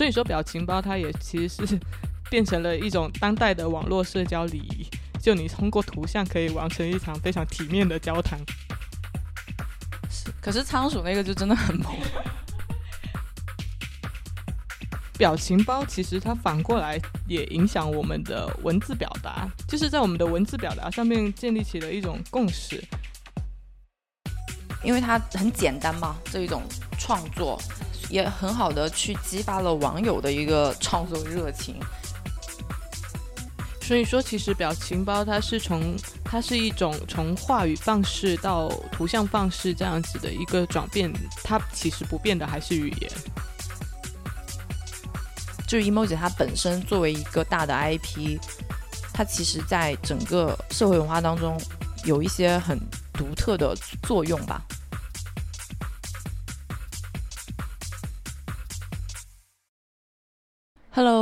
所以说表情包它也其实是 变成了一种当代的网络社交礼仪，就你通过图像可以完成一场非常体面的交谈。可是仓鼠那个就真的很萌。表情包其实它反过来也影响我们的文字表达，就是在我们的文字表达上面建立起了一种共识。因为它很简单嘛，这一种创作也很好的去激发了网友的一个创作热情。所以说，其实表情包它是从它是一种从话语方式到图像方式这样子的一个转变，它其实不变的还是语言。就是 emoji 它本身作为一个大的 IP，它其实在整个社会文化当中有一些很独特的作用吧。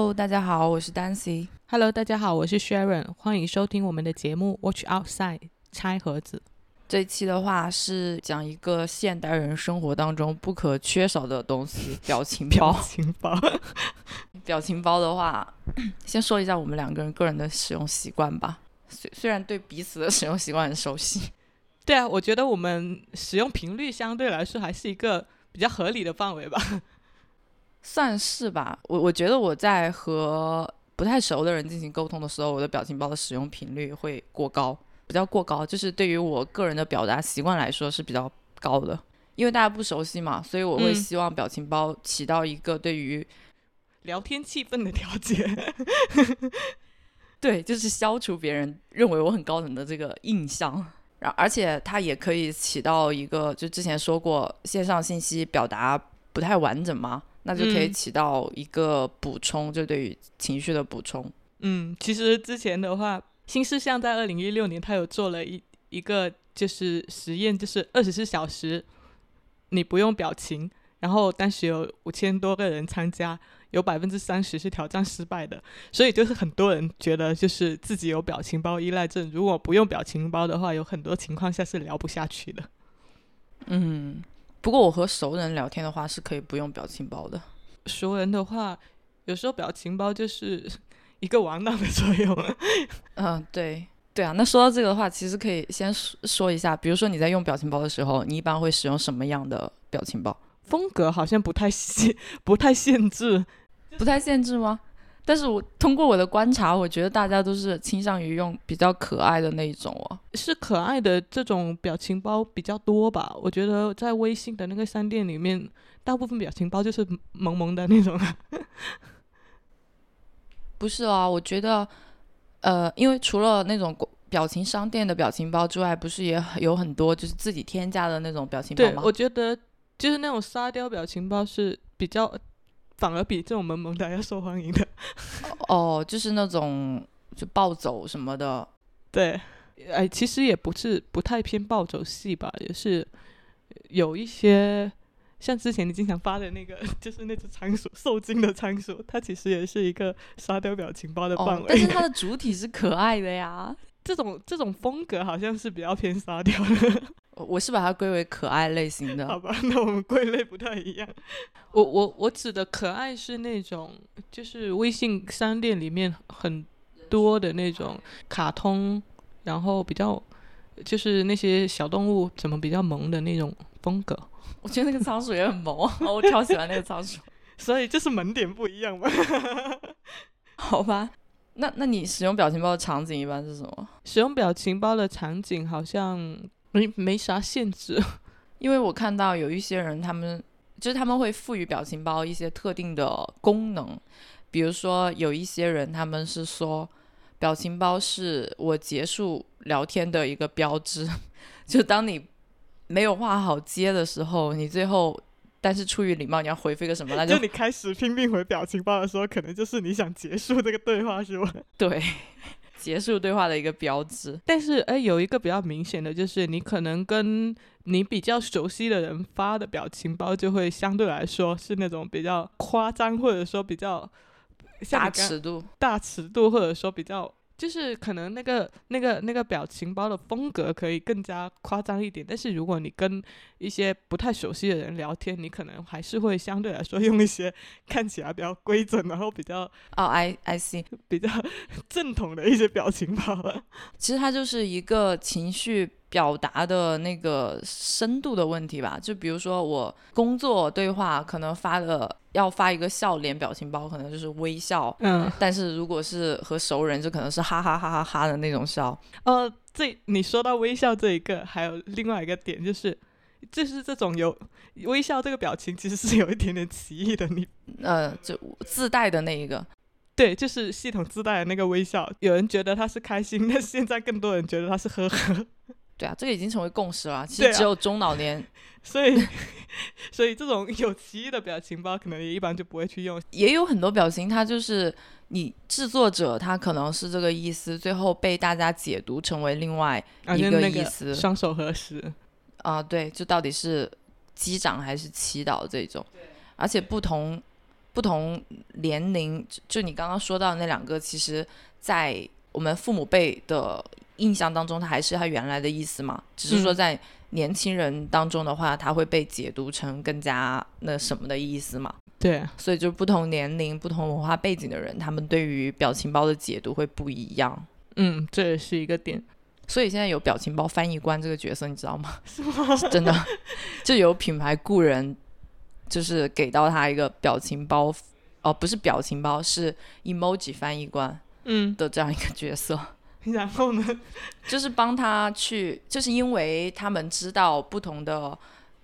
Hello，大家好，我是 Dancy。Hello，大家好，我是 Sharon。欢迎收听我们的节目《Watch Outside》拆盒子。这一期的话是讲一个现代人生活当中不可缺少的东西——表情包。表情包，表情包的话，先说一下我们两个人个人的使用习惯吧。虽虽然对彼此的使用习惯很熟悉，对啊，我觉得我们使用频率相对来说还是一个比较合理的范围吧。算是吧。我我觉得我在和不太熟的人进行沟通的时候，我的表情包的使用频率会过高。比较过高，就是对于我个人的表达习惯来说是比较高的，因为大家不熟悉嘛，所以我会希望表情包起到一个对于聊天气氛的调节，对，就是消除别人认为我很高冷的这个印象，然而且它也可以起到一个，就之前说过线上信息表达不太完整嘛，那就可以起到一个补充，就对于情绪的补充。嗯，其实之前的话。新事项在二零一六年，他有做了一一个就是实验，就是二十四小时你不用表情，然后当时有五千多个人参加，有百分之三十是挑战失败的，所以就是很多人觉得就是自己有表情包依赖症，如果不用表情包的话，有很多情况下是聊不下去的。嗯，不过我和熟人聊天的话是可以不用表情包的，熟人的话有时候表情包就是。一个玩闹的作用，嗯，对，对啊。那说到这个的话，其实可以先说说一下，比如说你在用表情包的时候，你一般会使用什么样的表情包？风格好像不太限，不太限制，不太限制吗？但是我通过我的观察，我觉得大家都是倾向于用比较可爱的那一种哦，是可爱的这种表情包比较多吧？我觉得在微信的那个商店里面，大部分表情包就是萌萌的那种。不是啊，我觉得，呃，因为除了那种表情商店的表情包之外，不是也有很多就是自己添加的那种表情包吗？对，我觉得就是那种沙雕表情包是比较，反而比这种萌萌的要受欢迎的。哦，就是那种就暴走什么的。对，哎，其实也不是不太偏暴走系吧，也是有一些。像之前你经常发的那个，就是那只仓鼠受惊的仓鼠，它其实也是一个沙雕表情包的范围。但是它的主体是可爱的呀。这种这种风格好像是比较偏沙雕的。我是把它归为可爱类型的。好吧，那我们归类不太一样。我我我指的可爱是那种，就是微信商店里面很多的那种卡通，然后比较就是那些小动物怎么比较萌的那种风格。我觉得那个仓鼠也很萌，我超喜欢那个仓鼠，所以就是萌点不一样嘛。好吧，那那你使用表情包的场景一般是什么？使用表情包的场景好像没没啥限制，因为我看到有一些人，他们就是他们会赋予表情包一些特定的功能，比如说有一些人他们是说表情包是我结束聊天的一个标志，就当你。没有话好接的时候，你最后，但是出于礼貌，你要回复一个什么？那就你开始拼命回表情包的时候，可能就是你想结束这个对话，是吧？对，结束对话的一个标志。但是，哎，有一个比较明显的就是，你可能跟你比较熟悉的人发的表情包，就会相对来说是那种比较夸张，或者说比较大尺度、大尺度，或者说比较就是可能那个那个那个表情包的风格可以更加夸张一点，但是如果你跟一些不太熟悉的人聊天，你可能还是会相对来说用一些 看起来比较规整，然后比较哦，I I see，比较 正统的一些表情包。其实它就是一个情绪表达的那个深度的问题吧。就比如说我工作对话可能发的要发一个笑脸表情包，可能就是微笑，嗯，但是如果是和熟人，就可能是哈哈哈哈哈的那种笑。呃，这你说到微笑这一个，还有另外一个点就是。就是这种有微笑这个表情，其实是有一点点歧义的。你呃，就自带的那一个，对，就是系统自带的那个微笑。有人觉得他是开心，但现在更多人觉得他是呵呵。对啊，这个已经成为共识了。其实只有中老年，所以，所以这种有歧义的表情包，可能也一般就不会去用。也有很多表情，它就是你制作者他可能是这个意思，最后被大家解读成为另外一个意思。双手合十，啊、对，就到底是击掌还是祈祷这种，而且不同不同年龄，就就你刚刚说到的那两个，其实在我们父母辈的印象当中，它还是它原来的意思嘛，只是说嗯。在年轻人当中的话，它会被解读成更加那什么的意思嘛，对，所以就不同年龄、不同文化背景的人，他们对于表情包的解读会不一样。嗯，这也是一个点。所以现在有表情包翻译官这个角色，你知道吗？是 真的，就有品牌雇人，就是给到他一个表情包，哦，不是表情包，是 emoji 翻译官嗯，的这样一个角色，然后呢？就是帮他去，就是因为他们知道不同的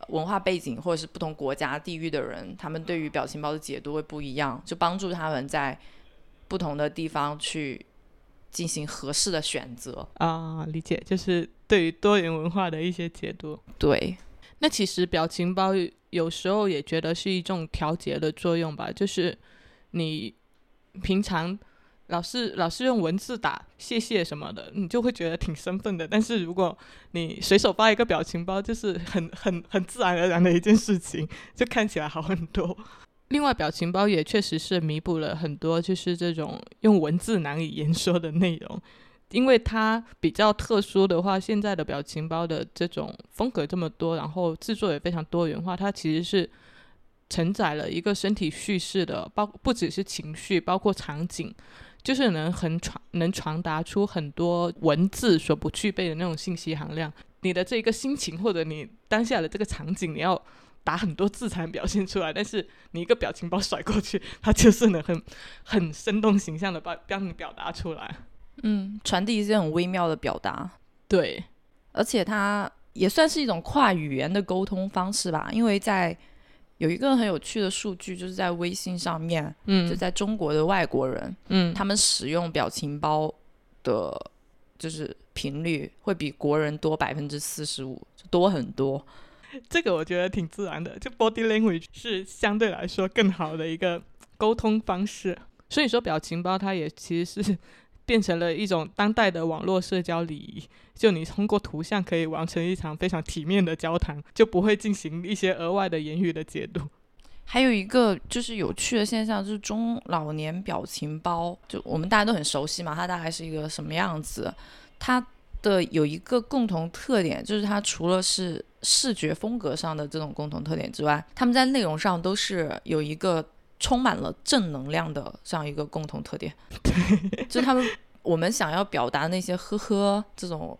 文化背景或者是不同国家地域的人，他们对于表情包的解读会不一样，就帮助他们在不同的地方去进行合适的选择。啊，理解，就是对于多元文化的一些解读。对，那其实表情包有时候也觉得是一种调节的作用吧，就是你平常老是老是用文字打谢谢什么的，你就会觉得挺生分的。但是如果你随手发一个表情包，就是很 很很自然而然的一件事情，就看起来好很多。另外，表情包也确实是弥补了很多就是这种用文字难以言说的内容。因为它比较特殊的话，现在的表情包的这种风格这么多，然后制作也非常多元化，它其实是承载了一个身体叙事的，包不只是情绪，包括场景，就是能很传能传达出很多文字所不具备的那种信息含量。你的这个心情或者你当下的这个场景，你要打很多字才能表现出来，但是你一个表情包甩过去，它就是能很 很生动形象的把帮你表达出来。嗯，传递一些很微妙的表达，对，而且它也算是一种跨语言的沟通方式吧。因为在有一个很有趣的数据，就是在微信上面，嗯，就在中国的外国人，嗯，他们使用表情包的，就是频率会比国人多百分之四十五，就多很多。这个我觉得挺自然的，就 body language 是相对来说更好的一个沟通方式。所以说，表情包它也其实是变成了一种当代的网络社交礼仪。就你通过图像可以完成一场非常体面的交谈，就不会进行一些额外的言语的解读。还有一个就是有趣的现象，就是中老年表情包，就我们大家都很熟悉嘛，它大概是一个什么样子？它的有一个共同特点，就是它除了是视觉风格上的这种共同特点之外，他们在内容上都是有一个充满了正能量的这样一个共同特点。对就他们我们想要表达那些呵呵这种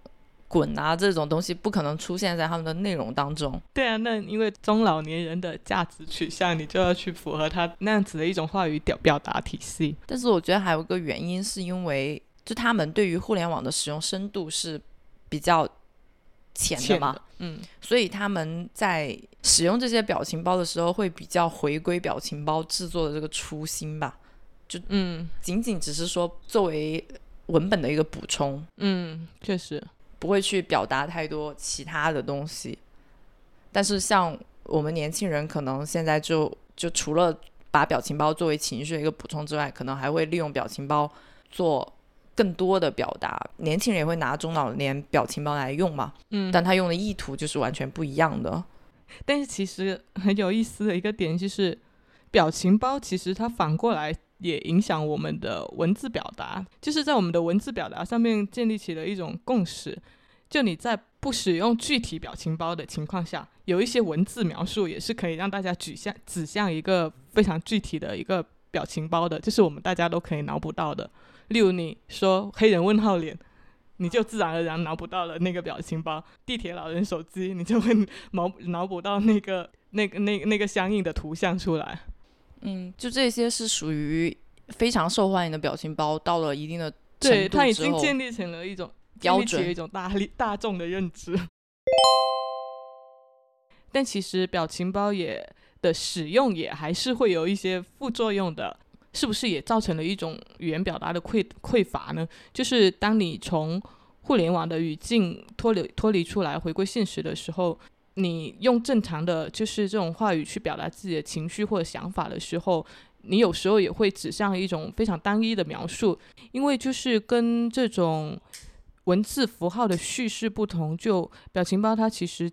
滚啊这种东西，不可能出现在他们的内容当中。对啊，那因为中老年人的价值取向，你就要去符合他那样子的一种话语表表达体系。但是我觉得还有一个原因，是因为就他们对于互联网的使用深度是比较浅的嘛，的，嗯，所以他们在使用这些表情包的时候，会比较回归表情包制作的这个初心吧，就嗯。仅仅只是说作为文本的一个补充，嗯，确实，不会去表达太多其他的东西。但是像我们年轻人，可能现在就就除了把表情包作为情绪的一个补充之外，可能还会利用表情包做更多的表达。年轻人也会拿中老年表情包来用嘛，嗯，但他用的意图就是完全不一样的。但是其实很有意思的一个点就是，表情包其实它反过来也影响我们的文字表达，就是在我们的文字表达上面建立起了一种共识。就你在不使用具体表情包的情况下，有一些文字描述也是可以让大家指向指向一个非常具体的一个表情包的，就是我们大家都可以脑补到的。例如你说黑人问号脸，你就自然而然脑补到了那个表情包；地铁老人手机，你就会脑脑补到那个 那个那那个相应的图像出来。嗯，就这些是属于非常受欢迎的表情包，到了一定的对，它已经建立成了一种标准一种大力大众的认知。但其实表情包也的使用也还是会有一些副作用的，是不是也造成了一种语言表达的匮匮乏呢？就是当你从互联网的语境脱离脱离出来，回归现实的时候，你用正常的就是这种话语去表达自己的情绪或者想法的时候，你有时候也会指向一种非常单一的描述，因为就是跟这种文字符号的叙事不同，就表情包它其实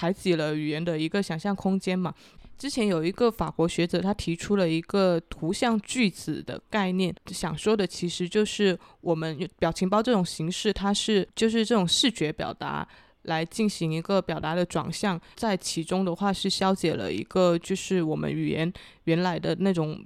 排挤了语言的一个想象空间嘛。之前有一个法国学者，他提出了一个图像句子的概念，想说的其实就是我们表情包这种形式，它是就是这种视觉表达来进行一个表达的转向，在其中的话是消解了一个就是我们语言原来的那种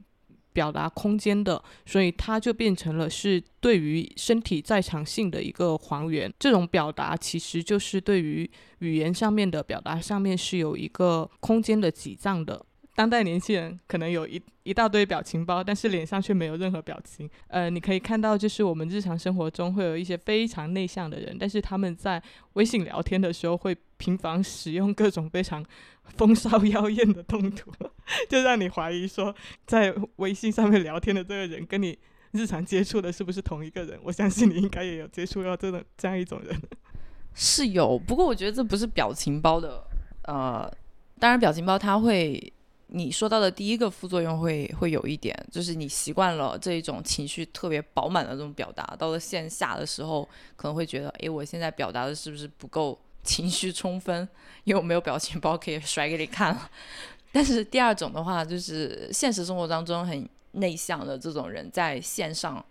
表达空间的，所以它就变成了是对于身体在场性的一个还原。这种表达其实就是对于语言上面的表达上面是有一个空间的挤占的。当代年轻人可能有一一大堆表情包，但是脸上却没有任何表情。呃，你可以看到，就是我们日常生活中会有一些非常内向的人，但是他们在微信聊天的时候会频繁使用各种非常 风骚妖艳的动图，就让你怀疑说，在微信上面聊天的这个人跟你日常接触的是不是同一个人？我相信你应该也有接触到这种这样一种人。是有，不过我觉得这不是表情包的，呃，当然表情包它会，你说到的第一个副作用会会有一点，就是你习惯了这一种情绪特别饱满的这种表达，到了线下的时候，可能会觉得，诶，我现在表达的是不是不够情绪充分？因为我没有表情包可以甩给你看了。但是第二种的话，就是现实生活当中很内向的这种人，在线上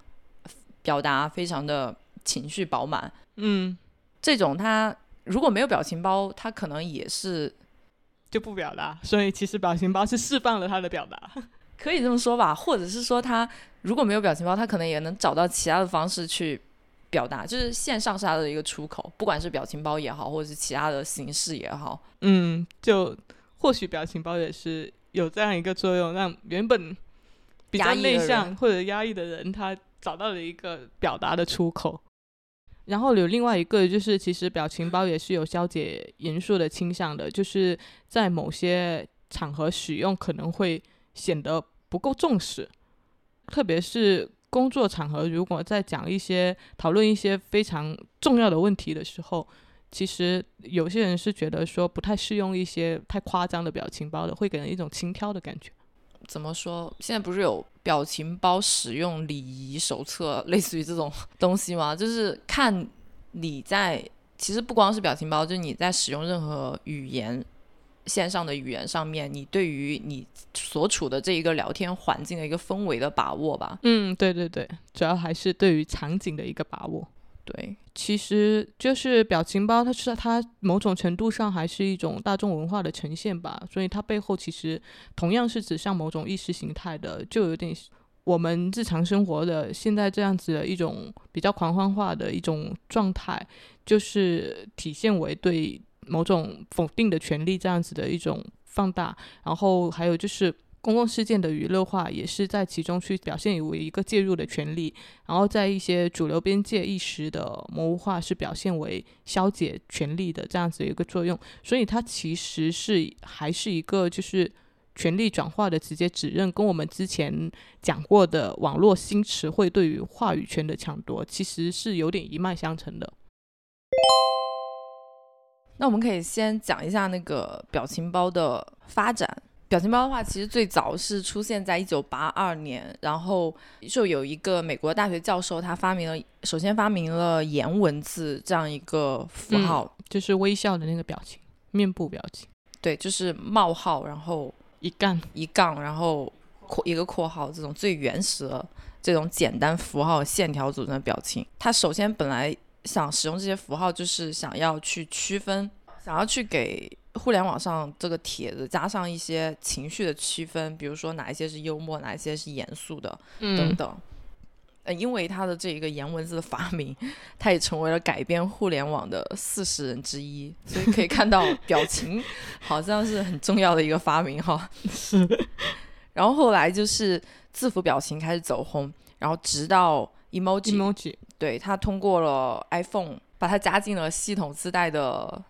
表达非常的情绪饱满，嗯，这种他如果没有表情包，他可能也是就不表达，所以其实表情包是释放了他的表达。可以这么说吧，或者是说他如果没有表情包，他可能也能找到其他的方式去表达，就是线上是他的一个出口，不管是表情包也好，或者是其他的形式也好。嗯，就或许表情包也是有这样一个作用，让原本比较内向或者压抑的人，他找到了一个表达的出口。然后有另外一个就是，其实表情包也是有消解严肃的倾向的，就是在某些场合使用可能会显得不够重视，特别是工作场合，如果在讲一些讨论一些非常重要的问题的时候，其实有些人是觉得说不太适用一些太夸张的表情包的，会给人一种轻佻的感觉。怎么说？现在不是有表情包使用礼仪手册，类似于这种 东西吗？就是看你在，其实不光是表情包，就是你在使用任何语言。线上的语言上面，你对于你所处的这一个聊天环境的一个氛围的把握吧，嗯，对对对，主要还是对于场景的一个把握。对，其实就是表情包，它是它某种程度上还是一种大众文化的呈现吧，所以它背后其实同样是指向某种意识形态的，就有点我们日常生活的现在这样子的一种比较狂欢化的一种状态，就是体现为对某种否定的权利这样子的一种放大，然后还有就是。公共事件的娱乐化也是在其中去表现为一个介入的权利，然后在一些主流边界意识的模糊化是表现为消解权利的这样子一个作用，所以它其实是还是一个就是权力转化的直接指认，跟我们之前讲过的网络新词汇对于话语权的抢夺其实是有点一脉相承的。那我们可以先讲一下那个表情包的发展。表情包的话，其实最早是出现在一九八二年，然后就有一个美国大学教授，他发明了，首先发明了颜文字这样一个符号，就是微笑的那个表情，面部表情，对，就是冒号，然后一杠一杠，然后括一个括号这种最原始的这种简单符号线条组成的表情。他首先本来想使用这些符号，就是想要去区分，想要去给互联网上这个帖子加上一些情绪的区分，比如说哪一些是幽默，哪一些是严肃的等等。呃，因为他的这一个颜文字的发明，他也成为了改变互联网的四十人之一，所以可以看到 表情好像是很重要的一个发明哈。是。然后后来就是字符表情开始走红，然后直到 emoji，对，它通过了 iPhone 把它加进了系统自带的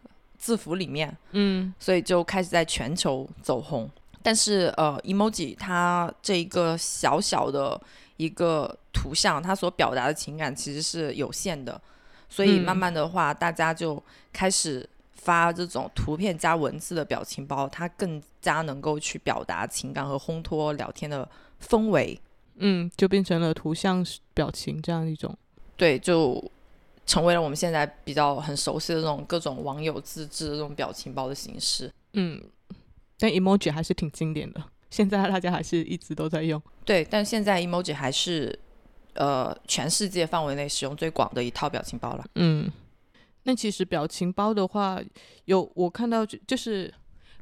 字符里面，嗯，所以就开始在全球走红。但是呃，emoji 它这一个小小的。一个图像，它所表达的情感其实是有限的，所以慢慢的话，大家就开始发这种图片加文字的表情包，它更加能够去表达情感和烘托聊天的氛围。嗯，就变成了图像表情这样一种，对，就成为了我们现在比较很熟悉的这种各种网友自制的这种表情包的形式。嗯，但 emoji 还是挺经典的。现在大家还是一直都在用，对，但现在 emoji 还是呃全世界范围内使用最广的一套表情包了。嗯，那其实表情包的话，有我看到就就是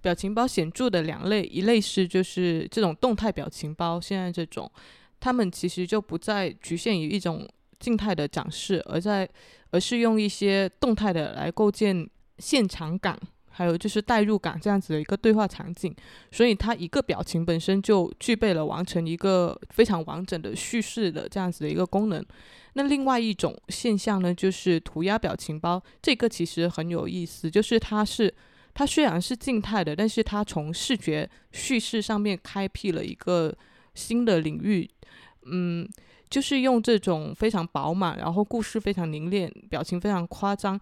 表情包显著的两类，一类是就是这种动态表情包，现在这种，他们其实就不再局限于一种静态的展示，而在而是用一些动态的来构建现场感。还有就是代入感这样子的一个对话场景，所以它一个表情本身就具备了完成一个非常完整的叙事的这样子的一个功能。那另外一种现象呢，就是涂鸦表情包，这个其实很有意思，就是它是它虽然是静态的，但是它从视觉叙事上面开辟了一个新的领域，嗯，就是用这种非常饱满，然后故事非常凝练，表情非常夸张。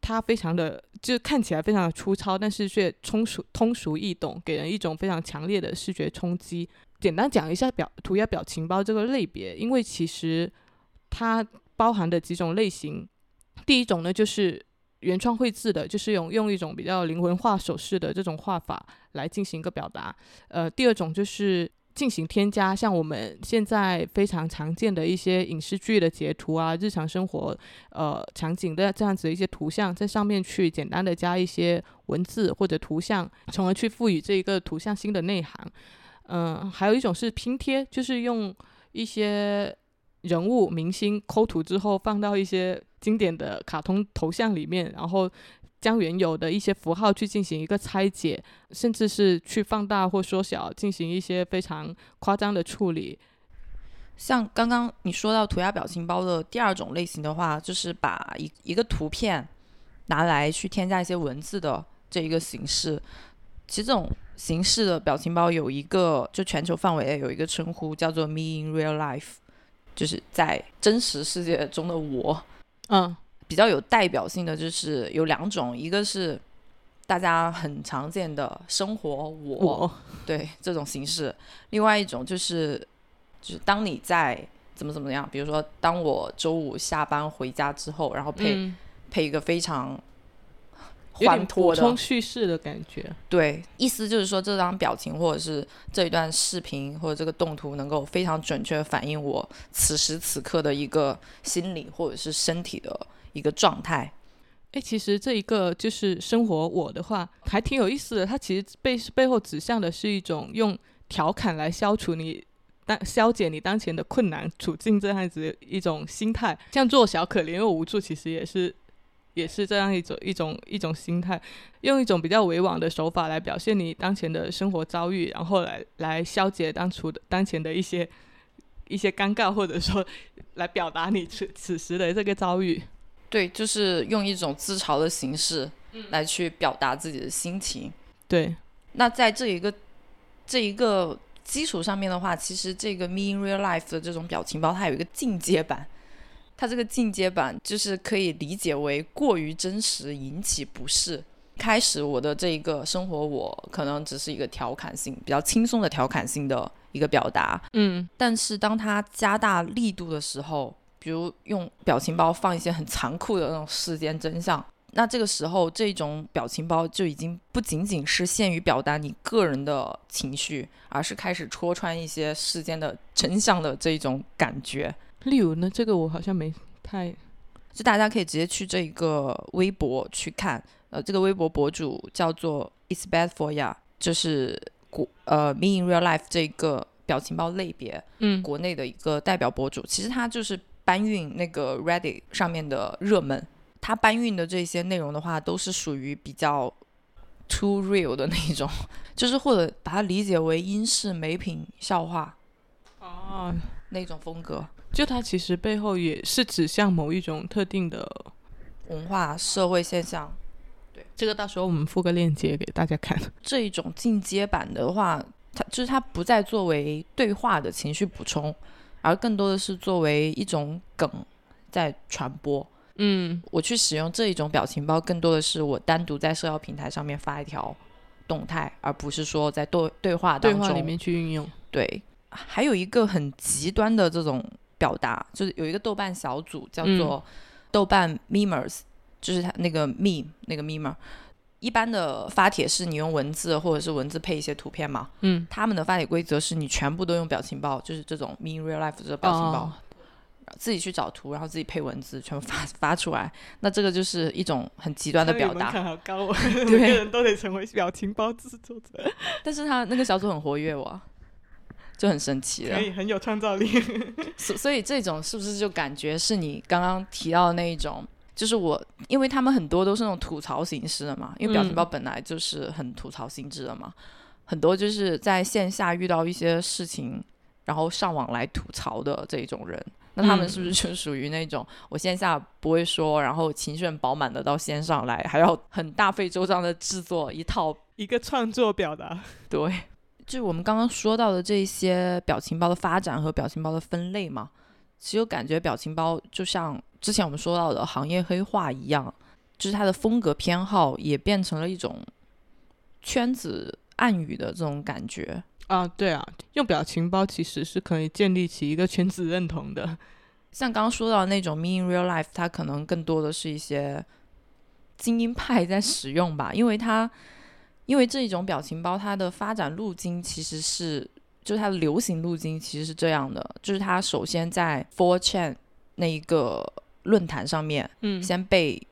它非常的，就看起来非常的粗糙，但是却通俗通俗易懂，给人一种非常强烈的视觉冲击。简单讲一下表涂鸦表情包这个类别，因为其实它包含的几种类型，第一种呢就是原创绘制的，就是用用一种比较灵魂画手势的这种画法来进行一个表达。呃，第二种就是。进行添加，像我们现在非常常见的一些影视剧的截图啊，日常生活呃场景的这样子的一些图像，在上面去简单的加一些文字或者图像，从而去赋予这一个图像新的内涵。嗯，还有一种是拼贴，就是用一些人物明星抠图之后，放到一些经典的卡通头像里面，然后。将原有的一些符号去进行一个拆解，甚至是去放大或缩小，进行一些非常夸张的处理。像刚刚你说到涂鸦表情包的第二种类型的话，就是把一一个图片拿来去添加一些文字的这一个形式。其实这种形式的表情包有一个，就全球范围有一个称呼叫做 “me in real life”，就是在真实世界中的我。嗯。比较有代表性的就是有两种，一个是大家很常见的生活我对这种形式，另外一种就是就是当你在怎么怎么样，比如说当我周五下班回家之后，然后配配一个非常欢脱的叙事的感觉，对，意思就是说这张表情或者是这一段视频或者这个动图能够非常准确反映我此时此刻的一个心理或者是身体的。一个状态，哎，其实这一个就是生活我的话，还挺有意思的。它其实背背后指向的是一种用调侃来消除你当消解你当前的困难处境这样子一种心态。像做小可怜又无助，其实也是也是这样一种一种一种心态，用一种比较委婉的手法来表现你当前的生活遭遇，然后来来消解当初的当前的一些一些尴尬，或者说来表达你此此时的这个遭遇。对，就是用一种自嘲的形式来去表达自己的心情。对，那在这一个这一个基础上面的话，其实这个 Me in Real Life 的这种表情包，它有一个进阶版。它这个进阶版就是可以理解为过于真实引起不适。开始我的这一个生活，我可能只是一个调侃性、比较轻松的调侃性的一个表达。嗯，但是当它加大力度的时候。比如用表情包放一些很残酷的那种世间真相，那这个时候，这种表情包就已经不仅仅是限于表达你个人的情绪，而是开始戳穿一些世间的真相的这种感觉。例如呢，这个我好像没太，就大家可以直接去这个微博去看，呃，这个微博博主叫做 It's Bad for Ya，就是国呃 Me in Real Life 这个表情包类别，嗯国内的一个代表博主。其实他就是搬运那个 Reddit 上面的热门。他搬运的这些内容的话，都是属于比较 too real 的那一种，就是或者把它理解为英式美品笑话哦，那种风格，就它其实背后也是指向某一种特定的文化社会现象。对这个到时候我们附个链接给大家看。这一种进阶版的话，它就是它不再作为对话的情绪补充，而更多的是作为一种梗在传播。嗯我去使用这一种表情包，更多的是我单独在社交平台上面发一条动态，而不是说在对对话当中。对话里面去运用。对，还有一个很极端的这种表达，就是有一个豆瓣小组叫做豆瓣 memers，、就是它那个 meme 那个 memer。一般的发帖是你用文字或者是文字配一些图片嘛，嗯，他们的发帖规则是你全部都用表情包，就是这种 me in real life 这个表情包。哦自己去找图，然后自己配文字，全部发发出来。那这个就是一种很极端的表达。好高哦，对每个人都得成为表情包制作者，但是他那个小组很活跃哇，就很神奇了可。以很有创造力。所所以这种是不是就感觉是你刚刚提到的那一种？就是我，因为他们很多都是那种吐槽形式的嘛，因为表情包本来就是很吐槽性质的嘛，很多就是在线下遇到一些事情，然后上网来吐槽的这一种人。那他们是不是就属于那种我线下不会说，然后情绪很饱满的到线上来，还要很大费周章的制作一套一个创作表达，对，就我们刚刚说到的这些表情包的发展和表情包的分类嘛，其实我感觉表情包就像之前我们说到的行业黑化一样，就是它的风格偏好也变成了一种圈子暗语的这种感觉。啊，对啊，用表情包其实是可以建立起一个圈子认同的。像刚刚说到那种 me in real life，它可能更多的是一些精英派在使用吧，因为它因为这一种表情包它的发展路径其实是就是它的流行路径其实是这样的，就是它首先在 Four Chan 那一个论坛上面嗯先被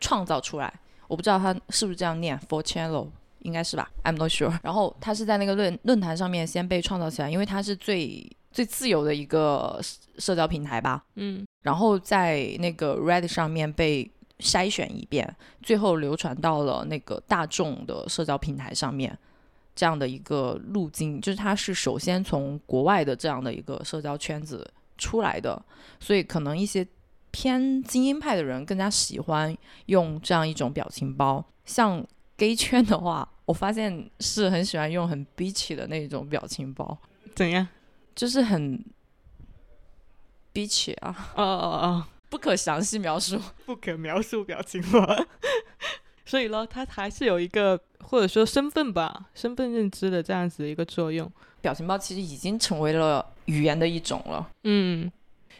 创造出来，我不知道它是不是这样念 Four Channel。应该是吧，I'm not sure。然后它是在那个论论坛上面先被创造起来，因为它是最最自由的一个社社交平台吧。嗯然后在那个 Reddit 上面被筛选一遍，最后流传到了那个大众的社交平台上面，这样的一个路径，就是他是首先从国外的这样的一个社交圈子出来的，所以可能一些偏精英派的人更加喜欢用这样一种表情包，像 gay 圈的话，我发现是很喜欢用很 bitchy 的那种表情包，怎样？就是很 bitchy 啊。哦哦哦，不可详细描述。不可描述表情包。所以呢，它还是有一个或者说身份吧，身份认知的这样子的一个作用。表情包其实已经成为了语言的一种了。嗯，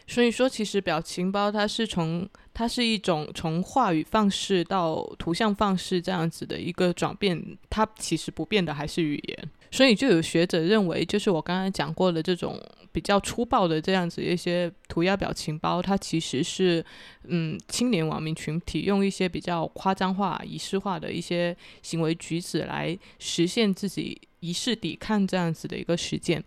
所以说其实表情包它是从它是一种从话语方式到图像方式这样子的一个转变，它其实不变的还是语言。所以就有学者认为，就是我刚才讲过的这种比较粗暴的这样子一些涂鸦表情包，它其实是嗯青年网民群体用一些比较夸张化、仪式化的一些行为举止来实现自己仪式抵抗这样子的一个实践。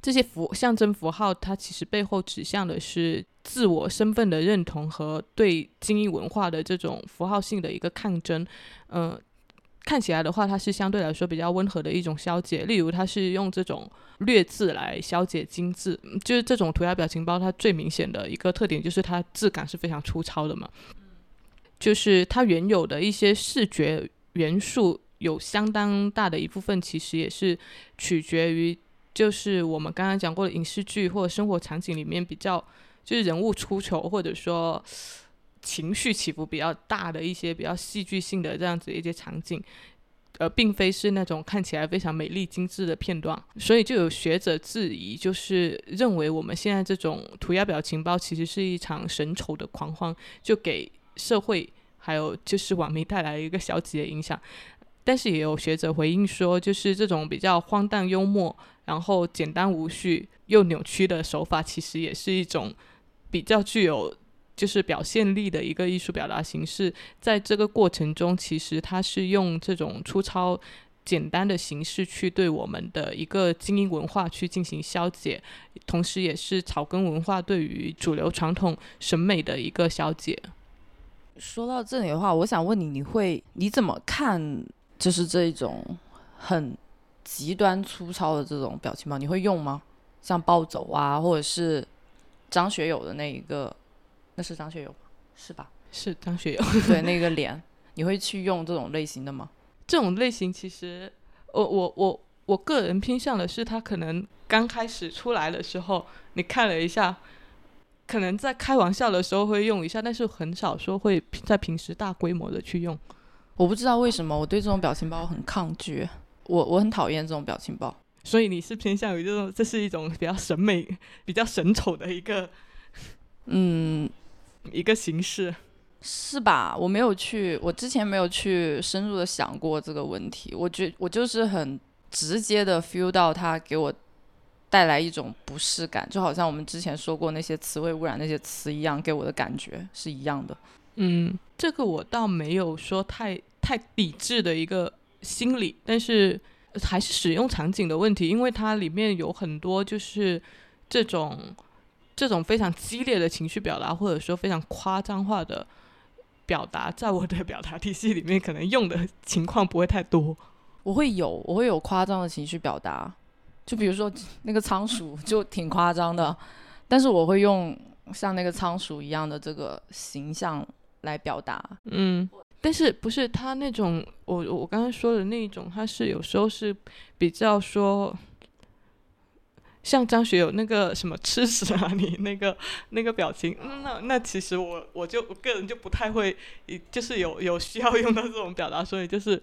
这些符象征符号，它其实背后指向的是自我身份的认同和对精英文化的这种符号性的一个抗争。呃，看起来的话，它是相对来说比较温和的一种消解。例如，它是用这种略字来消解精致，就是这种涂鸦表情包，它最明显的一个特点就是它质感是非常粗糙的嘛。就是它原有的一些视觉元素有相当大的一部分，其实也是取决于。就是我们刚刚讲过的影视剧或者生活场景里面比较，就是人物出糗或者说情绪起伏比较大的一些比较戏剧性的这样子一些场景，呃，并非是那种看起来非常美丽精致的片段，所以就有学者质疑，就是认为我们现在这种涂鸦表情包其实是一场神丑的狂欢，就给社会。还有就是网民带来一个消极的影响。但是也有学者回应说，就是这种比较荒诞幽默，然后简单无序又扭曲的手法，其实也是一种比较具有就是表现力的一个艺术表达形式。在这个过程中，其实它是用这种粗糙。简单的形式去对我们的一个精英文化去进行消解，同时也是草根文化对于主流传统审美的一个消解。说到这里的话，我想问你，你会你怎么看？就是这种很极端粗糙的这种表情包，你会用吗？像暴走啊，或者是张学友的那一个，那是张学友是吧？是张学友。对，那个脸，你会去用这种类型的吗？这种类型其实，我我我我个人偏向的是，他可能刚开始出来的时候，你看了一下，可能在开玩笑的时候会用一下，但是很少说会在平时大规模的去用。我不知道为什么我对这种表情包很抗拒，我我很讨厌这种表情包。所以你是偏向于这种，这是一种比较审美、比较审丑的一个，嗯，一个形式。是吧？我没有去，我之前没有去深入的想过这个问题。我觉我就是很直接的 feel 到它给我带来一种不适感，就好像我们之前说过那些词汇污染那些词一样，给我的感觉是一样的。嗯，这个我倒没有说太太抵制的一个心理，但是还是使用场景的问题，因为它里面有很多就是这种这种非常激烈的情绪表达，或者说非常夸张化的。表达在我的表达体系里面，可能用的情况不会太多。我会有，我会有夸张的情绪表达，就比如说那个仓鼠就挺夸张的，但是我会用像那个仓鼠一样的这个形象来表达。嗯，但是不是他那种，我我刚刚说的那一种，他是有时候是比较说。像张学友那个什么吃屎啊，你那个那个表情，那那其实我我就我个人就不太会，就是有有需要用到这种表达，所以就是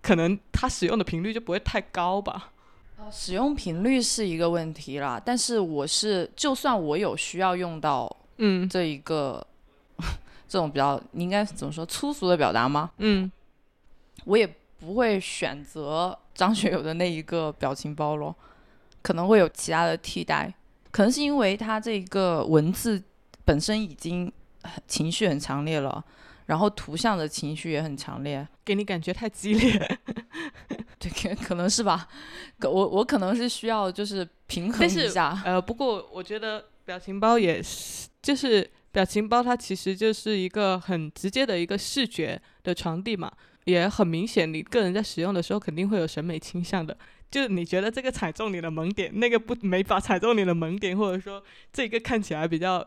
可能他使用的频率就不会太高吧。使用频率是一个问题啦，但是我是就算我有需要用到，嗯，这一个 这种比较，你应该怎么说粗俗的表达吗？嗯，我也不会选择张学友的那一个表情包咯。可能会有其他的替代，可能是因为他这个文字本身已经情绪很强烈了，然后图像的情绪也很强烈，给你感觉太激烈。对，可能是吧。我我可能是需要就是平衡一下。呃，不过我觉得表情包也是，就是表情包它其实就是一个很直接的一个视觉的传递嘛，也很明显，你个人在使用的时候肯定会有审美倾向的。就你觉得这个踩中你的萌点，那个不没法踩中你的萌点，或者说这个看起来比较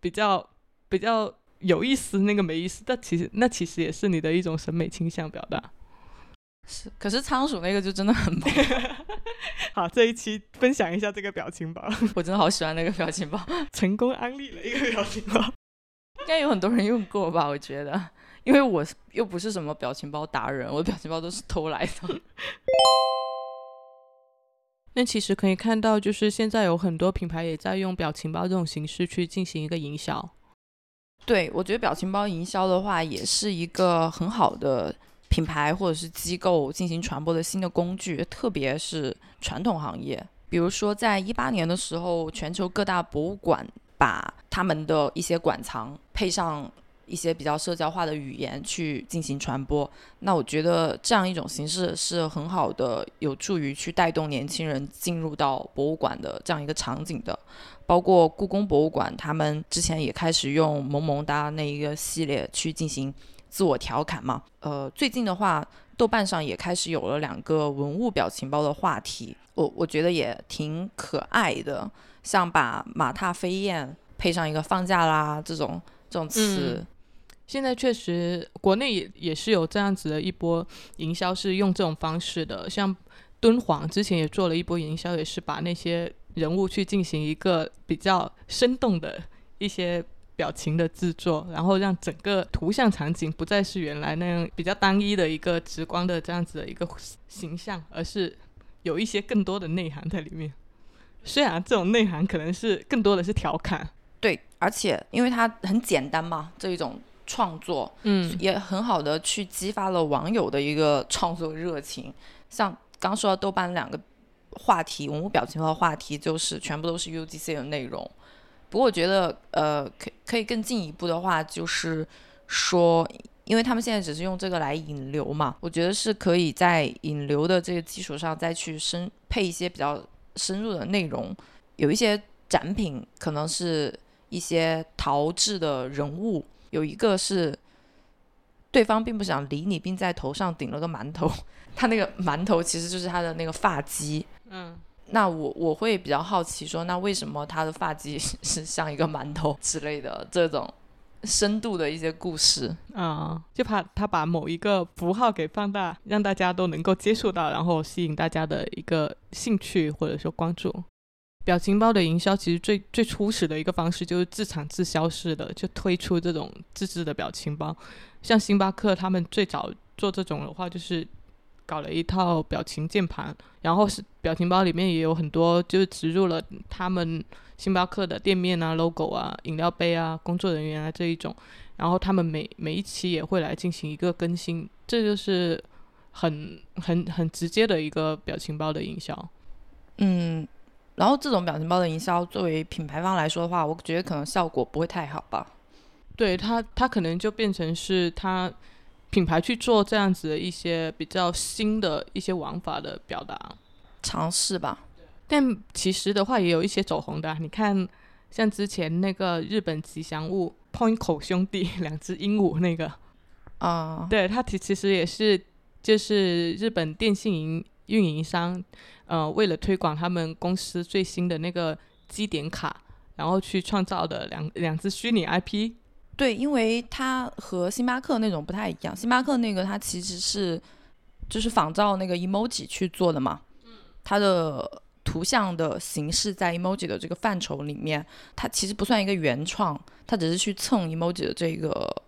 比较比较有意思，那个没意思，但其实那其实也是你的一种审美倾向表达。是，可是仓鼠那个就真的很萌。好，这一期分享一下这个表情包，我真的好喜欢那个表情包，成功安利了一个表情包，应该有很多人用过吧？我觉得，因为我又不是什么表情包达人，我的表情包都是偷来的。那其实可以看到，就是现在有很多品牌也在用表情包这种形式去进行一个营销。对，我觉得表情包营销的话，也是一个很好的品牌或者是机构进行传播的新的工具，特别是传统行业。比如说，在一八年的时候，全球各大博物馆把他们的一些馆藏配上。一些比较社交化的语言去进行传播，那我觉得这样一种形式是很好的，有助于去带动年轻人进入到博物馆的这样一个场景的。包括故宫博物馆，他们之前也开始用萌萌哒那一个系列去进行自我调侃嘛。呃，最近的话，豆瓣上也开始有了两个文物表情包的话题，我我觉得也挺可爱的，像把马踏飞燕配上一个放假啦这种这种词。现在确实，国内也也是有这样子的一波营销，是用这种方式的。像敦煌之前也做了一波营销，也是把那些人物去进行一个比较生动的一些表情的制作，然后让整个图像场景不再是原来那样比较单一的一个直观的这样子的一个形象，而是有一些更多的内涵在里面。虽然这种内涵可能是更多的是调侃，对，而且因为它很简单嘛，这一种。创作，嗯也很好的去激发了网友的一个创作热情。像刚说到豆瓣两个话题，文物表情包话题就是全部都是 UGC 的内容。不过我觉得，呃，可可以更进一步的话，就是说，因为他们现在只是用这个来引流嘛，我觉得是可以在引流的这个基础上再去深配一些比较深入的内容。有一些展品可能是一些陶制的人物，有一个是对方并不想理你，并在头上顶了个馒头，他那个馒头其实就是他的那个发髻。嗯，那我我会比较好奇说，那为什么他的发髻 是像一个馒头之类的这种深度的一些故事？啊、就怕他把某一个符号给放大，让大家都能够接触到，然后吸引大家的一个兴趣或者说关注。表情包的营销其实最最初始的一个方式就是自产自销式的，就推出这种自制的表情包。像星巴克他们最早做这种的话，就是搞了一套表情键盘，然后是表情包里面也有很多就是植入了他们星巴克的店面啊、logo 啊、饮料杯啊、工作人员啊这一种。然后他们每每一期也会来进行一个更新，这就是很很很直接的一个表情包的营销。嗯，然后这种表情包的营销，作为品牌方来说的话，我觉得可能效果不会太好吧。对它，它可能就变成是它品牌去做这样子的一些比较新的一些玩法的表达。尝试吧。但其实的话，也有一些走红的啊、你看，像之前那个日本吉祥物 Point 口兄弟两只鹦鹉那个，啊、对，它其其实也是就是日本电信营运营商，呃，为了推广他们公司最新的那个基点卡，然后去创造的两两只虚拟 IP。对，因为它和星巴克那种不太一样，星巴克那个它其实是就是仿照那个 emoji 去做的嘛，它的图像的形式在 emoji 的这个范畴里面，它其实不算一个原创，它只是去蹭 emoji 的这个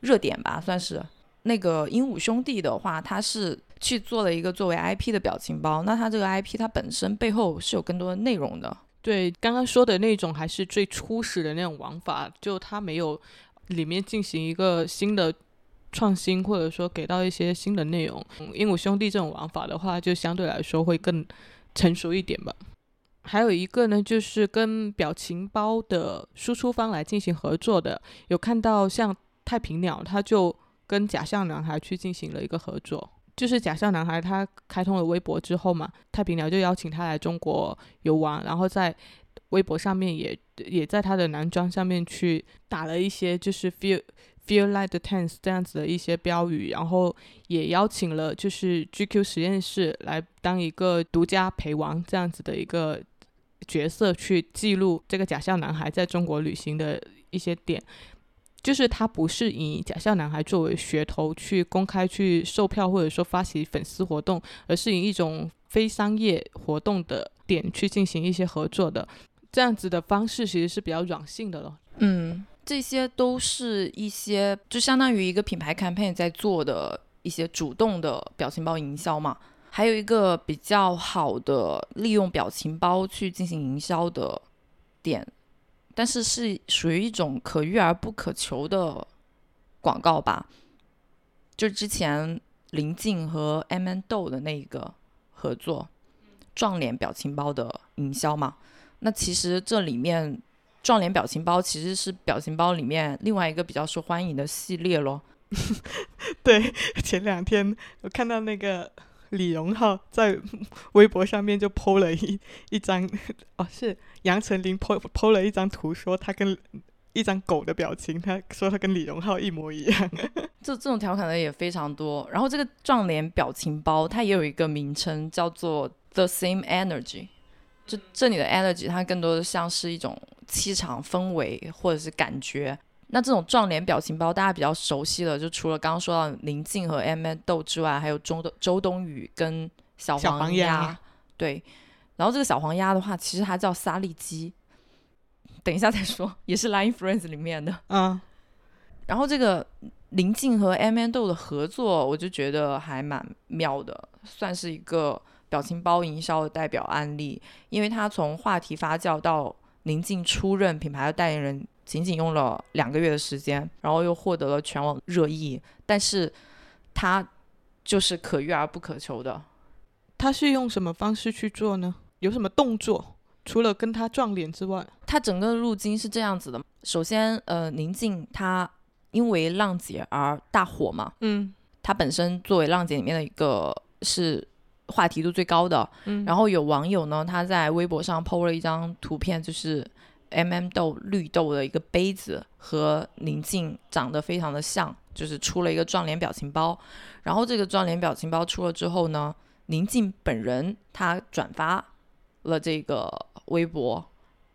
热点吧，算是。那个鹦鹉兄弟的话，它是去做了一个作为 IP 的表情包，那它这个 IP 它本身背后是有更多的内容的。对，刚刚说的那种还是最初始的那种玩法，就它没有里面进行一个新的创新，或者说给到一些新的内容。鹦鹉兄弟这种玩法的话，就相对来说会更成熟一点吧。还有一个呢，就是跟表情包的输出方来进行合作的，有看到像太平鸟，它就跟假象男孩去进行了一个合作。就是假笑男孩他开通了微博之后嘛，太平鸟就邀请他来中国游玩，然后在微博上面也也在他的男装上面去打了一些就是 feel feel like the tense 这样子的一些标语，然后也邀请了就是 GQ 实验室来当一个独家陪玩这样子的一个角色去记录这个假笑男孩在中国旅行的一些点。就是他不是以假笑男孩作为噱头去公开去售票或者说发起粉丝活动，而是以一种非商业活动的点去进行一些合作的，这样子的方式其实是比较软性的了。嗯，这些都是一些就相当于一个品牌 campaign 在做的一些主动的表情包营销嘛。还有一个比较好的利用表情包去进行营销的点，但是是属于一种可遇而不可求的广告吧。就之前林静和 M N 豆的那个合作，撞脸表情包的营销嘛。那其实这里面撞脸表情包其实是表情包里面另外一个比较受欢迎的系列咯。对，前两天我看到那个李荣浩在微博上面就 PO 了一一张，哦，是杨丞琳 PO PO 了一张图，说他跟一张狗的表情，他说他跟李荣浩一模一样。这这种调侃的也非常多。然后这个撞脸表情包它也有一个名称叫做 The Same Energy，就这里的 energy 它更多的像是一种气场氛围或者是感觉。那这种撞脸表情包大家比较熟悉的，就除了刚刚说到宁静和 M N 豆之外，还有周冬周冬雨跟小小黄鸭。鸭对，然后这个小黄鸭的话，其实它叫萨利基。等一下再说，也是 Line Friends 里面的。嗯，然后这个宁静和 M N 豆的合作，我就觉得还蛮妙的，算是一个表情包营销的代表案例。因为它从话题发酵到宁静出任品牌的代言人，仅仅用了两个月的时间，然后又获得了全网热议，但是它就是可遇而不可求的。他是用什么方式去做呢？有什么动作？除了跟他撞脸之外，他整个路径是这样子的。首先，呃，宁静她因为浪姐而大火嘛，嗯她本身作为浪姐里面的一个是话题度最高的。嗯，然后有网友呢，他在微博上 PO 了一张图片，就是 M、m 豆绿豆的一个杯子和宁静长得非常的像，就是出了一个撞脸表情包。然后这个撞脸表情包出了之后呢，宁静本人他转发了这个微博，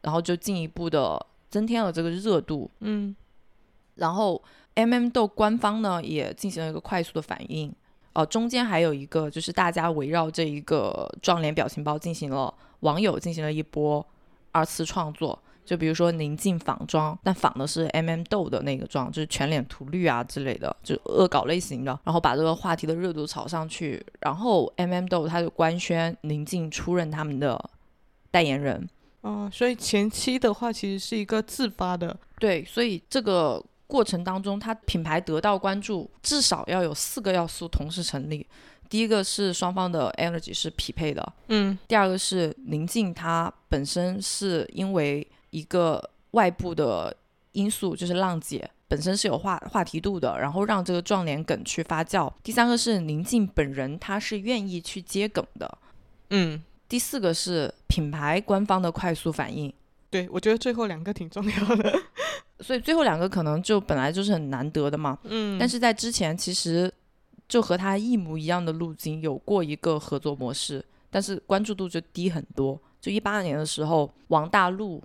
然后就进一步的增添了这个热度。嗯然后 M、m 豆官方呢也进行了一个快速的反应，呃，中间还有一个就是大家围绕这一个撞脸表情包进行了网友进行了一波二次创作，就比如说宁静仿妆，但仿的是 M、m 豆的那个妆，就是全脸涂绿啊之类的，就是恶搞类型的，然后把这个话题的热度炒上去，然后 M、m 豆他就官宣宁静出任他们的代言人，哦，所以前期的话其实是一个自发的，对，所以这个过程当中，它品牌得到关注，至少要有四个要素同时成立。第一个是双方的 energy 是匹配的，嗯。第二个是宁静它本身是因为一个外部的因素，就是浪姐本身是有话话题度的，然后让这个撞脸梗去发酵。第三个是宁静本人他是愿意去接梗的。嗯，第四个是品牌官方的快速反应。对，我觉得最后两个挺重要的，所以最后两个可能就本来就是很难得的嘛，嗯，但是在之前其实就和他一模一样的路径有过一个合作模式，但是关注度就低很多。就一八年的时候，王大陆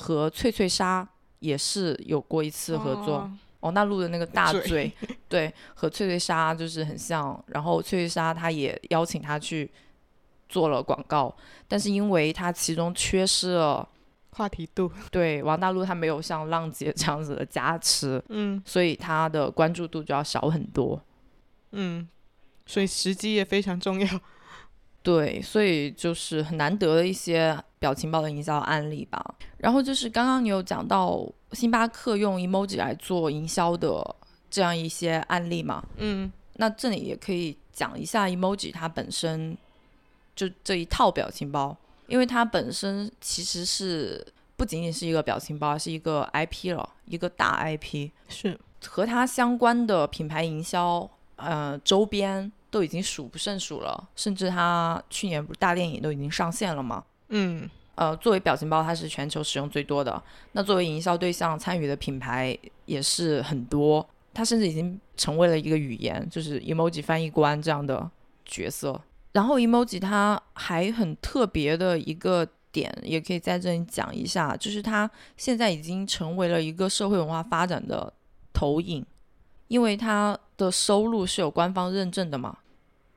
和翠翠莎也是有过一次合作。哦王大陆的那个大嘴嘴，对，和翠翠莎就是很像。然后翠翠莎她也邀请他去做了广告，但是因为他其中缺失了话题度，对王大陆，他没有像浪姐这样子的加持，嗯所以他的关注度就要少很多。嗯，所以时机也非常重要，对，所以就是很难得的一些表情包的营销案例吧。然后就是刚刚你有讲到星巴克用 emoji 来做营销的这样一些案例嘛？嗯那这里也可以讲一下 emoji 它本身就这一套表情包，因为它本身其实是不仅仅是一个表情包，是一个 IP 了，一个大 IP。是，和它相关的品牌营销，呃，周边都已经数不胜数了，甚至它去年不是大电影都已经上线了嘛？嗯呃，作为表情包，它是全球使用最多的。那作为营销对象，参与的品牌也是很多，它甚至已经成为了一个语言，就是 emoji 翻译官这样的角色。然后 emoji 它还很特别的一个点，也可以在这里讲一下，就是它现在已经成为了一个社会文化发展的投影，因为它的收入是有官方认证的嘛，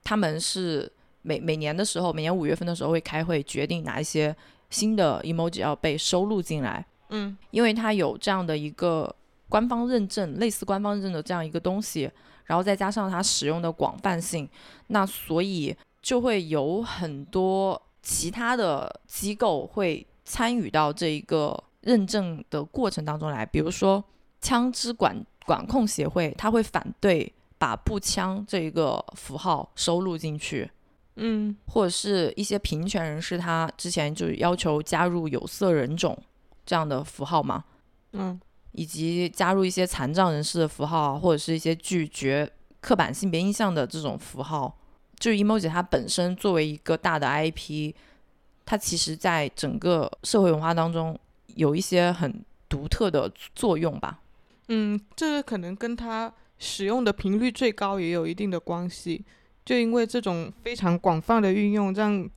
他们是每每年的时候，每年五月份的时候会开会决定哪一些新的 emoji 要被收录进来，嗯。因为它有这样的一个官方认证，类似官方认证的这样一个东西，然后再加上它使用的广泛性，那所以就会有很多其他的机构会参与到这一个认证的过程当中来，比如说枪支管管控协会，他会反对把步枪这一个符号收录进去，嗯或者是一些平权人士，他之前就要求加入有色人种这样的符号嘛，嗯以及加入一些残障人士的符号啊，或者是一些拒绝刻板性别印象的这种符号。就是 emoji 它本身作为一个大的 IP，它其实在整个社会文化当中有一些很独特的作用吧。嗯，这个可能跟它使用的频率最高也有一定的关系。就因为这种非常广泛的运用，让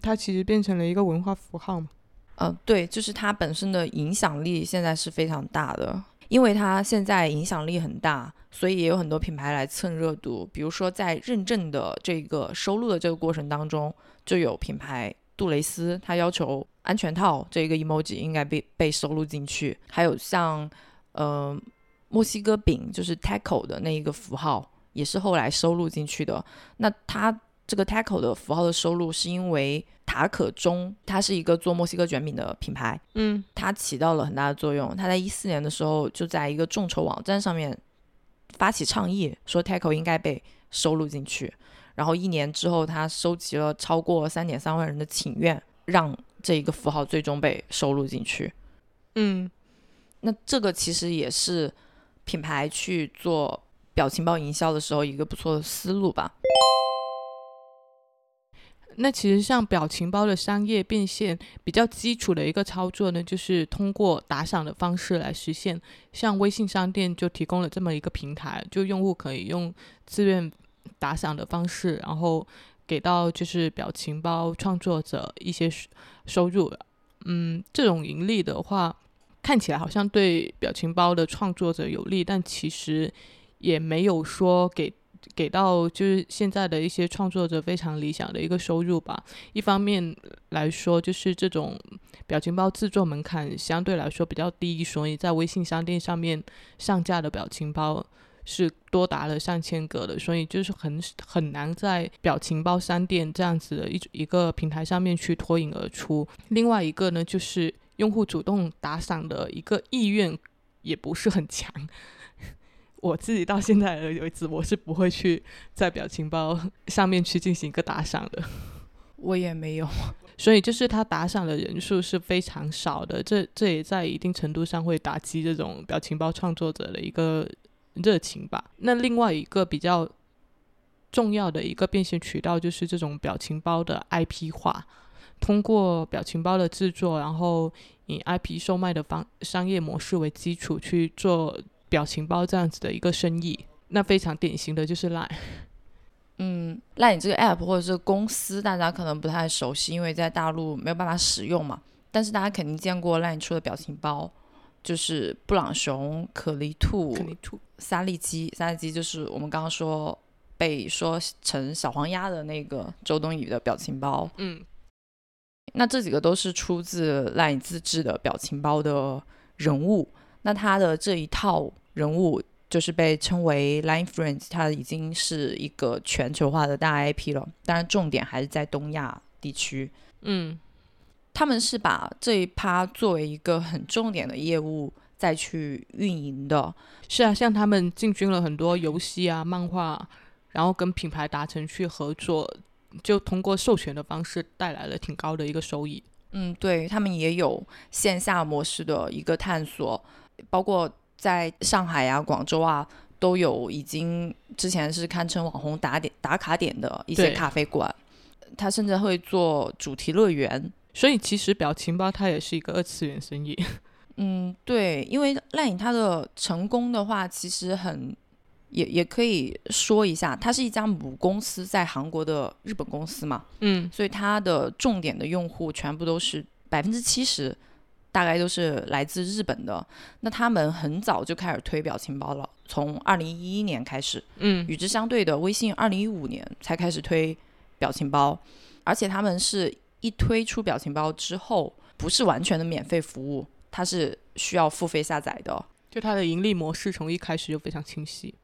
它其实变成了一个文化符号嘛。呃，对，就是它本身的影响力现在是非常大的，因为它现在影响力很大，所以也有很多品牌来蹭热度。比如说在认证的这个收录的这个过程当中，就有品牌杜蕾斯，它要求安全套这个 emoji 应该被被收录进去，还有像呃墨西哥饼，就是 taco 的那一个符号，也是后来收录进去的。那它这个 taco 的符号的收录，是因为塔可中它是一个做墨西哥卷饼的品牌，嗯它起到了很大的作用。它在一四年的时候就在一个众筹网站上面发起倡议，说 taco 应该被收录进去。然后一年之后，他收集了超过三点三万人的请愿，让这一个符号最终被收录进去。嗯，那这个其实也是品牌去做表情包营销的时候一个不错的思路吧。那其实像表情包的商业变现，比较基础的一个操作呢，就是通过打赏的方式来实现。像微信商店就提供了这么一个平台，就用户可以用自愿打赏的方式，然后给到就是表情包创作者一些收入。嗯，这种盈利的话，看起来好像对表情包的创作者有利，但其实也没有说给。给到就是现在的一些创作者非常理想的一个收入吧。一方面来说，就是这种表情包制作门槛相对来说比较低，所以在微信商店上面上架的表情包是多达了上千个的，所以就是很很难在表情包商店这样子的一一个平台上面去脱颖而出。另外一个呢，就是用户主动打赏的一个意愿也不是很强。我自己到现在为止，我是不会去在表情包上面去进行一个打赏的。我也没有，所以就是他打赏的人数是非常少的，这这也在一定程度上会打击这种表情包创作者的一个热情吧。那另外一个比较重要的一个变现渠道就是这种表情包的 IP 化，通过表情包的制作，然后以 IP 售卖的方商业模式为基础去做。表情包这样子的一个生意，那非常典型的就是 Line。嗯，Line 这个 app 或者是公司，大家可能不太熟悉，因为在大陆没有办法使用嘛。但是大家肯定见过 Line 出的表情包，就是布朗熊、可丽兔、可丽兔、沙粒鸡。沙粒鸡就是我们刚刚说被说成小黄鸭的那个周冬雨的表情包。嗯，那这几个都是出自 Line 自制的表情包的人物。那他的这一套。人物就是被称为 Line Friends，他已经是一个全球化的大 IP 了。当然，重点还是在东亚地区。嗯，他们是把这一趴作为一个很重点的业务再去运营的。是啊，像他们进军了很多游戏啊、漫画，然后跟品牌达成去合作，就通过授权的方式带来了挺高的一个收益。嗯，对他们也有线下模式的一个探索，包括。在上海啊、广州啊，都有已经之前是堪称网红打点打卡点的一些咖啡馆，他甚至会做主题乐园。所以其实表情包它也是一个二次元生意。嗯，对，因为赖影它的成功的话，其实很也也可以说一下，它是一家母公司在韩国的日本公司嘛。嗯，所以它的重点的用户全部都是百分之七十。大概都是来自日本的，那他们很早就开始推表情包了，从二零一一年开始。嗯，与之相对的，微信二零一五年才开始推表情包，而且他们是一推出表情包之后，不是完全的免费服务，它是需要付费下载的。就它的盈利模式从一开始就非常清晰。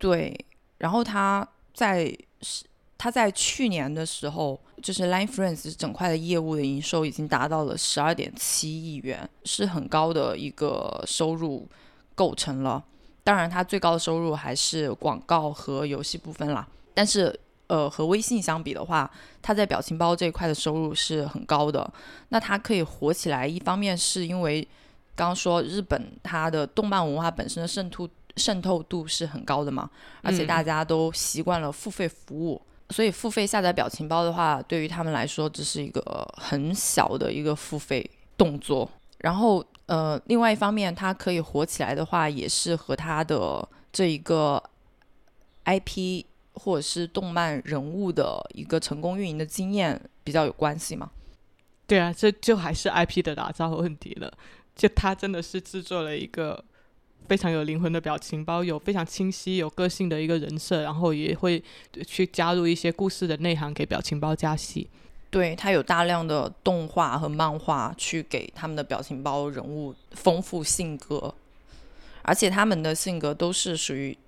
对，然后它在是。他在去年的时候，就是 Line Friends 整块的业务的营收已经达到了十二点七亿元，是很高的一个收入构成了。当然，它最高的收入还是广告和游戏部分啦。但是，呃，和微信相比的话，它在表情包这一块的收入是很高的。那它可以火起来，一方面是因为刚刚说日本它的动漫文化本身的渗透渗透度是很高的嘛，而且大家都习惯了付费服务。所以付费下载表情包的话，对于他们来说只是一个很小的一个付费动作。然后，呃，另外一方面，它可以火起来的话，也是和它的这一个 IP 或者是动漫人物的一个成功运营的经验比较有关系嘛。对啊，这就还是 IP 的打造问题了。就他真的是制作了一个。非常有灵魂的表情包，有非常清晰、有个性的一个人设，然后也会去加入一些故事的内涵，给表情包加戏。对，它有大量的动画和漫画去给他们的表情包人物丰富性格，而且他们的性格都是属于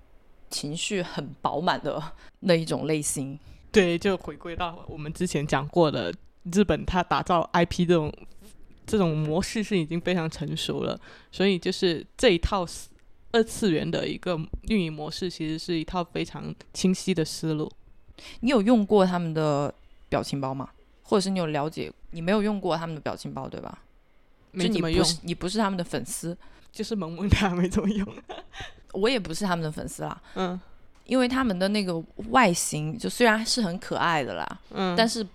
情绪很饱满的那一种类型。对，就回归到我们之前讲过的，日本它打造 IP 这种这种模式是已经非常成熟了，所以就是这一套二次元的一个运营模式，其实是一套非常清晰的思路。你有用过他们的表情包吗？或者是你有了解？你没有用过他们的表情包对吧？没怎么用，你不是他们的粉丝，就是萌萌哒没怎么用。我也不是他们的粉丝啦，嗯，因为他们的那个外形就虽然是很可爱的啦，嗯，但是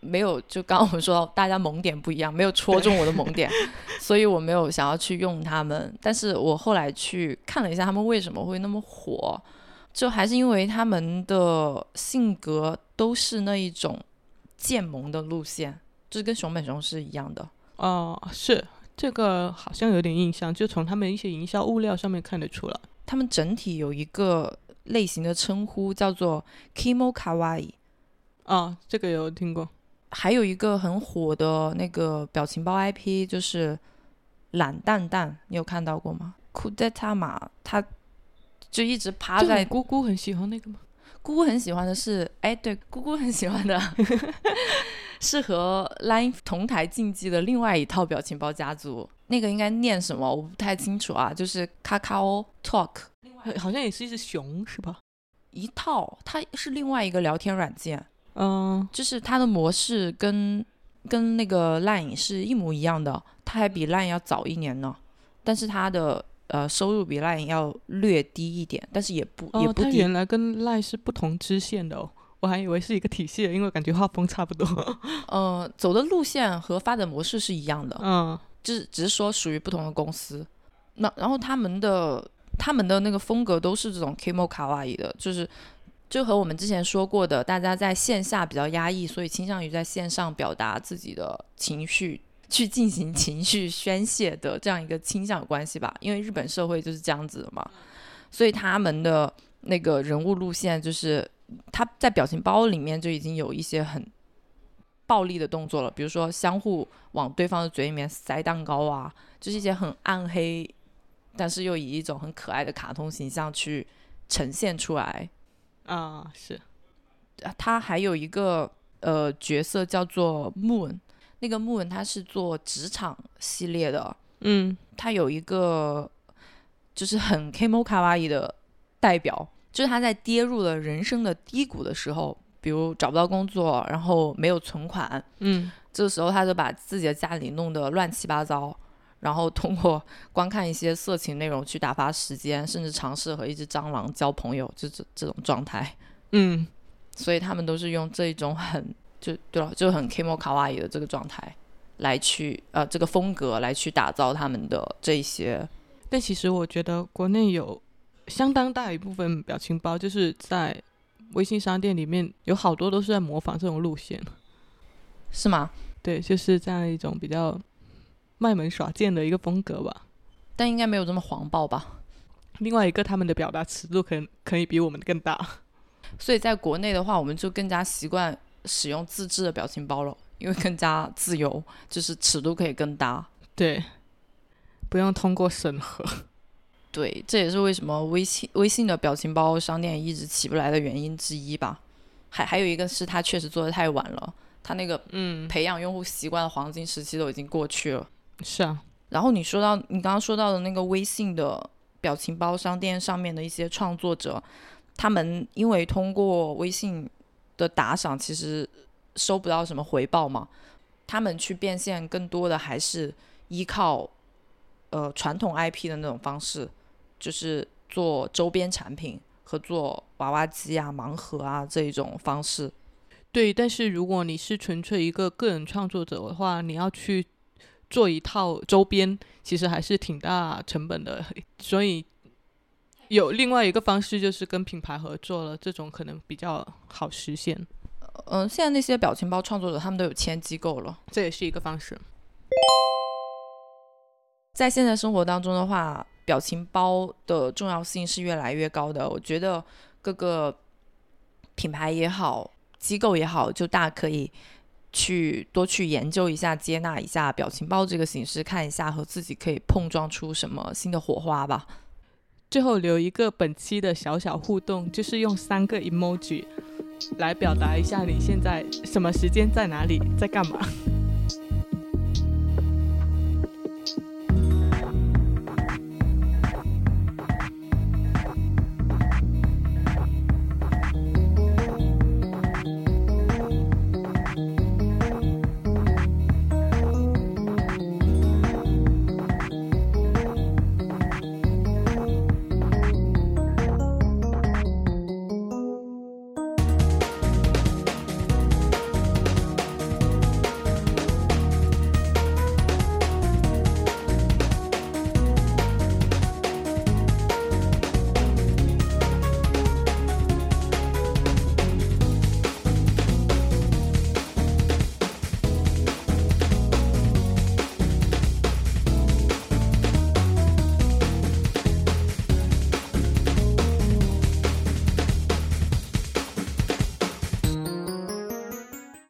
没有就刚刚我们说大家萌点不一样，没有戳中我的萌点，所以我没有想要去用他们。但是我后来去看了一下他们为什么会那么火，就还是因为他们的性格都是那一种渐萌的路线，就是跟熊本熊是一样的。哦，是这个好像有点印象，就从他们一些营销物料上面看得出来。他们整体有一个类型的称呼叫做 “kimo kawaii”。啊，这个有听过。还有一个很火的那个表情包 IP 就是懒蛋蛋，你有看到过吗？库德塔玛，他就一直趴在。姑姑很喜欢那个吗？姑姑很喜欢的是，哎，对，姑姑很喜欢的。是和 Line 同台竞技的另外一套表情包家族，那个应该念什么？我不太清楚啊。就是 Kakao Talk，好像也是一只熊，是吧？一套，它是另外一个聊天软件。嗯，就是它的模式跟跟那个 Line 是一模一样的，它还比 Line 要早一年呢。但是它的呃收入比 Line 要略低一点，但是也不也不低。原来跟 Line 是不同支线的哦。我还以为是一个体系，因为感觉画风差不多。呃，走的路线和发展模式是一样的，嗯，只只是说属于不同的公司。那然后他们的他们的那个风格都是这种 Kimo 卡哇伊的，就是就和我们之前说过的，大家在线下比较压抑，所以倾向于在线上表达自己的情绪，去进行情绪宣泄的这样一个倾向有关系吧？因为日本社会就是这样子的嘛，所以他们的那个人物路线就是。他在表情包里面就已经有一些很暴力的动作了，比如说相互往对方的嘴里面塞蛋糕啊，就是一些很暗黑，但是又以一种很可爱的卡通形象去呈现出来。啊，是。他还有一个呃角色叫做 Moon，那个 Moon 他是做职场系列的，嗯，他有一个就是很 Kimo 卡哇伊的代表。就是他在跌入了人生的低谷的时候，比如找不到工作，然后没有存款，嗯，这个时候他就把自己的家里弄得乱七八糟，然后通过 观看一些色情内容去打发时间，甚至尝试和一只蟑螂交朋友，就这这种状态，嗯，所以他们都是用这一种很就对了，就很 Kimo 卡哇伊的这个状态来去呃这个风格来去打造他们的这些，但其实我觉得国内有。相当大一部分表情包就是在微信商店里面有好多都是在模仿这种路线，是吗？对，就是这样一种比较卖萌耍贱的一个风格吧。但应该没有这么黄暴吧？另外一个，他们的表达尺度可能可以比我们更大。所以在国内的话，我们就更加习惯使用自制的表情包了，因为更加自由，就是尺度可以更大。对，不用通过审核。对，这也是为什么微信微信的表情包商店一直起不来的原因之一吧。还还有一个是它确实做的太晚了，它那个嗯培养用户习惯的黄金时期都已经过去了。是啊。然后你说到你刚刚说到的那个微信的表情包商店上面的一些创作者，他们因为通过微信的打赏其实收不到什么回报嘛，他们去变现更多的还是依靠呃传统 IP 的那种方式。就是做周边产品和做娃娃机啊、盲盒啊这一种方式。对，但是如果你是纯粹一个个人创作者的话，你要去做一套周边，其实还是挺大成本的。所以有另外一个方式，就是跟品牌合作了，这种可能比较好实现。嗯，现在那些表情包创作者他们都有签机构了，这也是一个方式。在现在生活当中的话。表情包的重要性是越来越高的，我觉得各个品牌也好，机构也好，就大可以去多去研究一下、接纳一下表情包这个形式，看一下和自己可以碰撞出什么新的火花吧。最后留一个本期的小小互动，就是用三个 emoji 来表达一下你现在什么时间在哪里在干嘛。